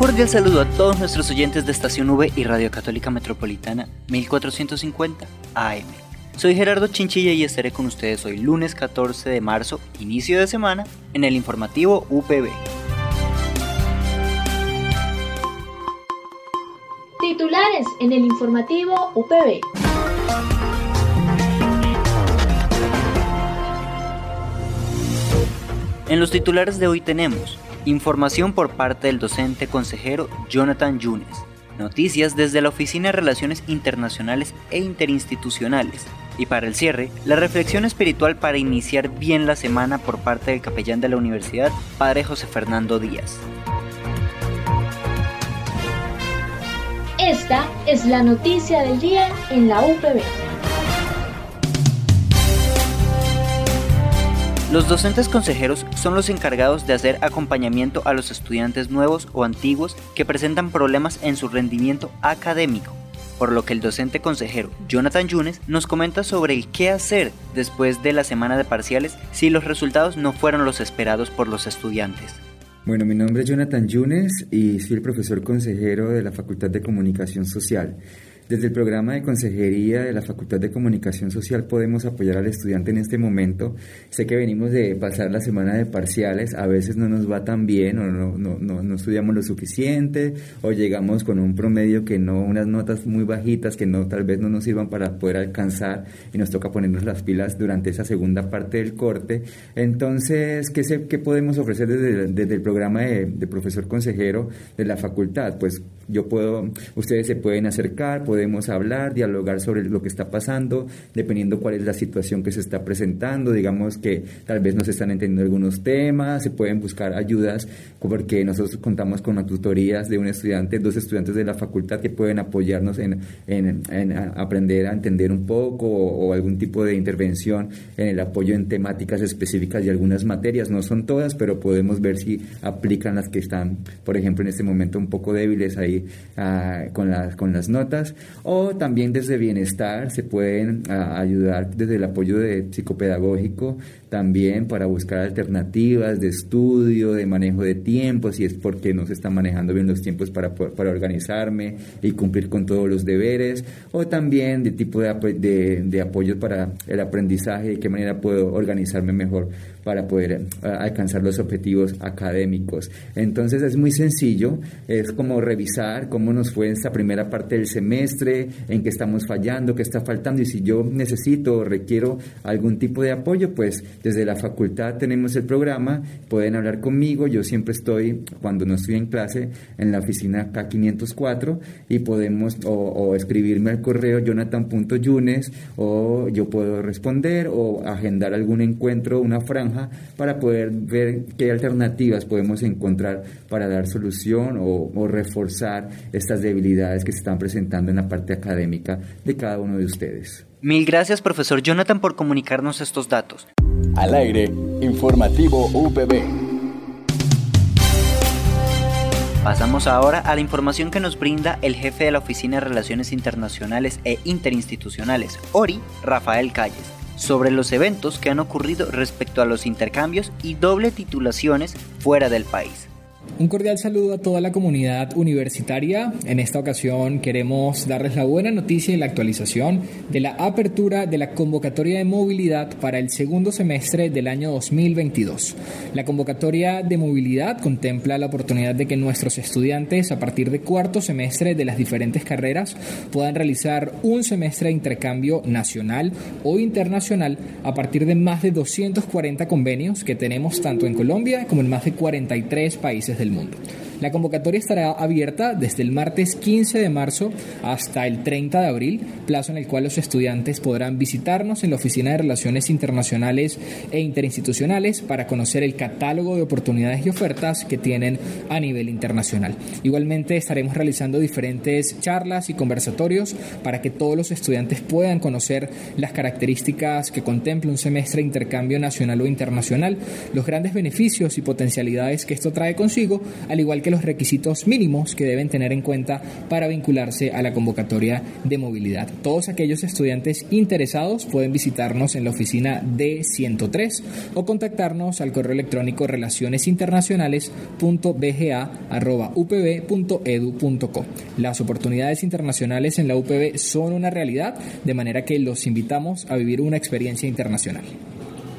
Cordial saludo a todos nuestros oyentes de Estación V y Radio Católica Metropolitana 1450 AM. Soy Gerardo Chinchilla y estaré con ustedes hoy lunes 14 de marzo, inicio de semana, en el informativo UPB. Titulares en el informativo UPB. En los titulares de hoy tenemos Información por parte del docente consejero Jonathan Yunes. Noticias desde la Oficina de Relaciones Internacionales e Interinstitucionales. Y para el cierre, la reflexión espiritual para iniciar bien la semana por parte del capellán de la universidad, Padre José Fernando Díaz. Esta es la noticia del día en la UPB. Los docentes consejeros son los encargados de hacer acompañamiento a los estudiantes nuevos o antiguos que presentan problemas en su rendimiento académico, por lo que el docente consejero Jonathan Yunes nos comenta sobre el qué hacer después de la semana de parciales si los resultados no fueron los esperados por los estudiantes. Bueno, mi nombre es Jonathan Yunes y soy el profesor consejero de la Facultad de Comunicación Social. Desde el programa de consejería de la Facultad de Comunicación Social podemos apoyar al estudiante en este momento. Sé que venimos de pasar la semana de parciales, a veces no nos va tan bien o no, no, no, estudiamos lo suficiente o llegamos con un promedio que no, unas notas muy bajitas que no tal vez no nos sirvan para poder alcanzar y nos toca ponernos las pilas durante esa segunda parte del corte. Entonces, ¿qué, qué podemos ofrecer desde, desde el programa de, de profesor consejero de la facultad? Pues yo puedo, ustedes se pueden acercar, podemos hablar, dialogar sobre lo que está pasando, dependiendo cuál es la situación que se está presentando, digamos que tal vez no se están entendiendo algunos temas, se pueden buscar ayudas, porque nosotros contamos con las tutorías de un estudiante, dos estudiantes de la facultad que pueden apoyarnos en, aprender a entender un poco o, algún tipo de intervención en el apoyo en temáticas específicas de algunas materias, no son todas, pero podemos ver si aplican las que están, por ejemplo, en este momento un poco débiles ahí Ah, con, las, con las notas, o también desde bienestar se pueden ah, ayudar desde el apoyo de psicopedagógico también para buscar alternativas de estudio, de manejo de tiempo, si es porque no se están manejando bien los tiempos para, para organizarme y cumplir con todos los deberes, o también de tipo de, de, de apoyo para el aprendizaje, de qué manera puedo organizarme mejor para poder eh, alcanzar los objetivos académicos. Entonces es muy sencillo, es como revisar cómo nos fue esta primera parte del semestre, en qué estamos fallando, qué está faltando y si yo necesito o requiero algún tipo de apoyo, pues desde la facultad tenemos el programa, pueden hablar conmigo, yo siempre estoy, cuando no estoy en clase, en la oficina K504 y podemos o, escribirme al correo jonathan.yunes o yo puedo responder o agendar algún encuentro, una franja para poder ver qué alternativas podemos encontrar para dar solución o, o reforzar estas debilidades que se están presentando en la parte académica de cada uno de ustedes. Mil gracias, profesor Jonathan, por comunicarnos estos datos. Al aire, informativo UPB. Pasamos ahora a la información que nos brinda el jefe de la Oficina de Relaciones Internacionales e Interinstitucionales, ORI, Rafael Calles, sobre los eventos que han ocurrido respecto a los intercambios y doble titulaciones fuera del país. Un cordial saludo a toda la comunidad universitaria. En esta ocasión queremos darles la buena noticia y la actualización de la apertura de la convocatoria de movilidad para el segundo semestre del año 2022. La convocatoria de movilidad contempla la oportunidad de que nuestros estudiantes a partir de cuarto semestre de las diferentes carreras puedan realizar un semestre de intercambio nacional o internacional a partir de más de 240 convenios que tenemos tanto en Colombia como en más de 43 países del mundo. La convocatoria estará abierta desde el martes 15 de marzo hasta el 30 de abril, plazo en el cual los estudiantes podrán visitarnos en la Oficina de Relaciones Internacionales e Interinstitucionales para conocer el catálogo de oportunidades y ofertas que tienen a nivel internacional. Igualmente estaremos realizando diferentes charlas y conversatorios para que todos los estudiantes puedan conocer las características que contempla un semestre de intercambio nacional o internacional, los grandes beneficios y potencialidades que esto trae consigo, al igual que los requisitos mínimos que deben tener en cuenta para vincularse a la convocatoria de movilidad. Todos aquellos estudiantes interesados pueden visitarnos en la oficina D103 o contactarnos al correo electrónico relacionesinternacionales.bga.upb.edu.co. Las oportunidades internacionales en la UPB son una realidad, de manera que los invitamos a vivir una experiencia internacional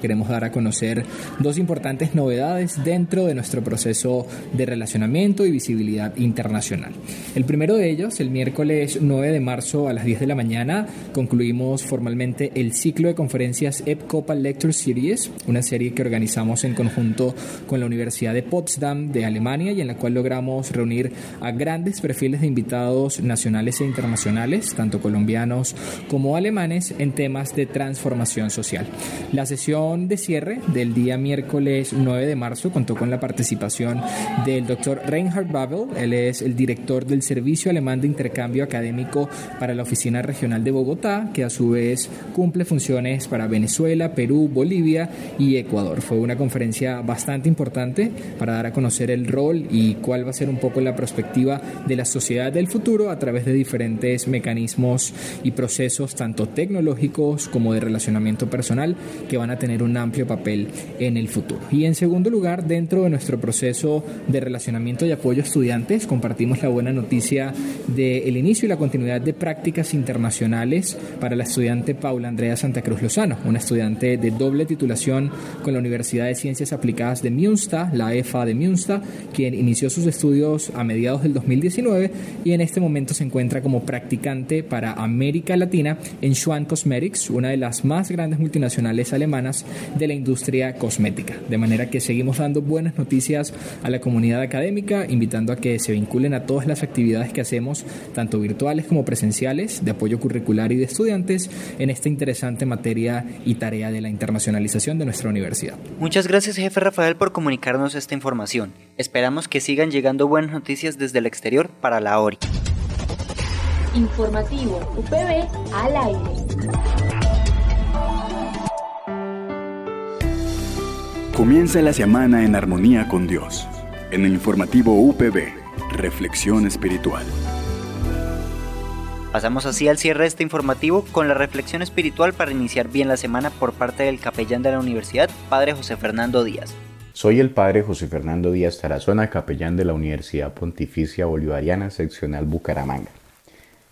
queremos dar a conocer dos importantes novedades dentro de nuestro proceso de relacionamiento y visibilidad internacional. El primero de ellos, el miércoles 9 de marzo a las 10 de la mañana, concluimos formalmente el ciclo de conferencias EPCOPA Lecture Series, una serie que organizamos en conjunto con la Universidad de Potsdam de Alemania y en la cual logramos reunir a grandes perfiles de invitados nacionales e internacionales, tanto colombianos como alemanes, en temas de transformación social. La sesión de cierre del día miércoles 9 de marzo contó con la participación del doctor Reinhard Babel. Él es el director del Servicio Alemán de Intercambio Académico para la Oficina Regional de Bogotá, que a su vez cumple funciones para Venezuela, Perú, Bolivia y Ecuador. Fue una conferencia bastante importante para dar a conocer el rol y cuál va a ser un poco la perspectiva de la sociedad del futuro a través de diferentes mecanismos y procesos, tanto tecnológicos como de relacionamiento personal, que van a tener un amplio papel en el futuro. Y en segundo lugar, dentro de nuestro proceso de relacionamiento y apoyo a estudiantes, compartimos la buena noticia del inicio y la continuidad de prácticas internacionales para la estudiante Paula Andrea Santa Cruz Lozano, una estudiante de doble titulación con la Universidad de Ciencias Aplicadas de Münster, la EFA de Münster, quien inició sus estudios a mediados del 2019 y en este momento se encuentra como practicante para América Latina en Schwann Cosmetics, una de las más grandes multinacionales alemanas de la industria cosmética. De manera que seguimos dando buenas noticias a la comunidad académica, invitando a que se vinculen a todas las actividades que hacemos, tanto virtuales como presenciales, de apoyo curricular y de estudiantes, en esta interesante materia y tarea de la internacionalización de nuestra universidad. Muchas gracias, jefe Rafael, por comunicarnos esta información. Esperamos que sigan llegando buenas noticias desde el exterior para la ORI. Informativo UPB al aire. Comienza la semana en armonía con Dios. En el informativo UPB, Reflexión Espiritual. Pasamos así al cierre de este informativo con la reflexión espiritual para iniciar bien la semana por parte del capellán de la universidad, Padre José Fernando Díaz. Soy el Padre José Fernando Díaz Tarazona, capellán de la Universidad Pontificia Bolivariana Seccional Bucaramanga.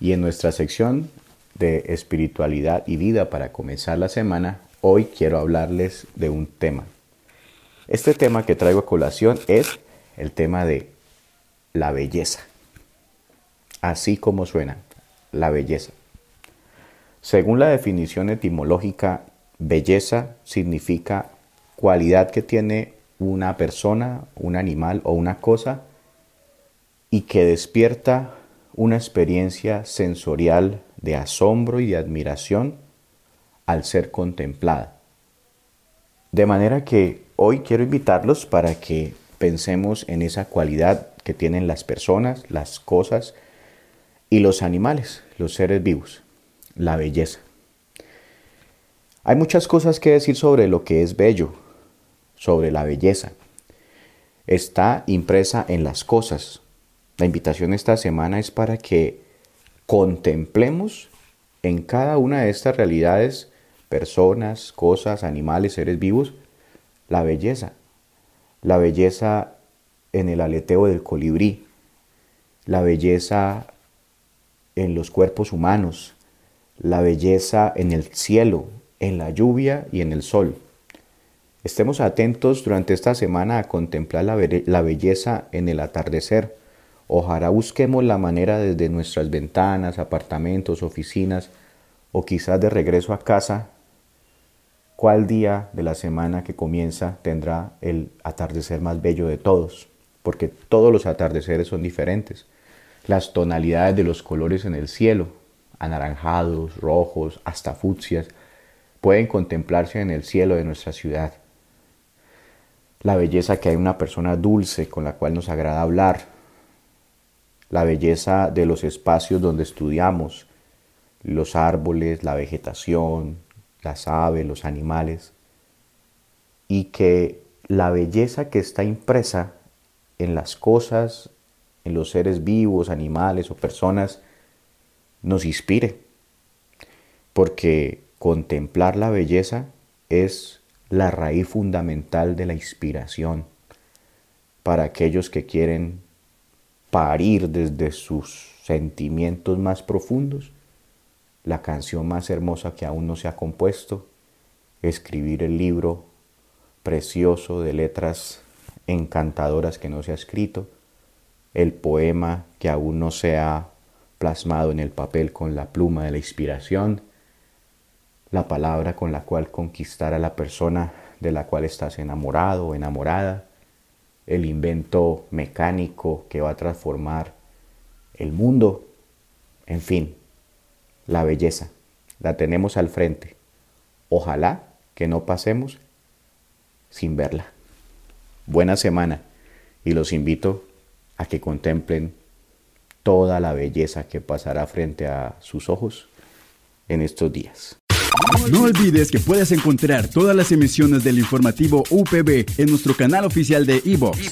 Y en nuestra sección de espiritualidad y vida para comenzar la semana, hoy quiero hablarles de un tema este tema que traigo a colación es el tema de la belleza. Así como suena, la belleza. Según la definición etimológica, belleza significa cualidad que tiene una persona, un animal o una cosa y que despierta una experiencia sensorial de asombro y de admiración al ser contemplada. De manera que hoy quiero invitarlos para que pensemos en esa cualidad que tienen las personas, las cosas y los animales, los seres vivos, la belleza. Hay muchas cosas que decir sobre lo que es bello, sobre la belleza. Está impresa en las cosas. La invitación esta semana es para que contemplemos en cada una de estas realidades personas, cosas, animales, seres vivos, la belleza. La belleza en el aleteo del colibrí, la belleza en los cuerpos humanos, la belleza en el cielo, en la lluvia y en el sol. Estemos atentos durante esta semana a contemplar la, belleza en el atardecer. Ojalá busquemos la manera desde nuestras ventanas, apartamentos, oficinas o quizás de regreso a casa cuál día de la semana que comienza tendrá el atardecer más bello de todos, porque todos los atardeceres son diferentes. Las tonalidades de los colores en el cielo, anaranjados, rojos, hasta fucsias, pueden contemplarse en el cielo de nuestra ciudad. La belleza que hay una persona dulce con la cual nos agrada hablar, la belleza de los espacios donde estudiamos, los árboles, la vegetación, las aves, los animales, y que la belleza que está impresa en las cosas, en los seres vivos, animales o personas, nos inspire. Porque contemplar la belleza es la raíz fundamental de la inspiración para aquellos que quieren parir desde sus sentimientos más profundos la canción más hermosa que aún no se ha compuesto, escribir el libro precioso de letras encantadoras que no se ha escrito, el poema que aún no se ha plasmado en el papel con la pluma de la inspiración, la palabra con la cual conquistar a la persona de la cual estás enamorado o enamorada, el invento mecánico que va a transformar el mundo, en fin, la belleza, la tenemos al frente. Ojalá que no pasemos sin verla. Buena semana y los invito a que contemplen toda la belleza que pasará frente a sus ojos en estos días. No olvides que puedes encontrar todas las emisiones del informativo UPB en nuestro canal oficial de iVox,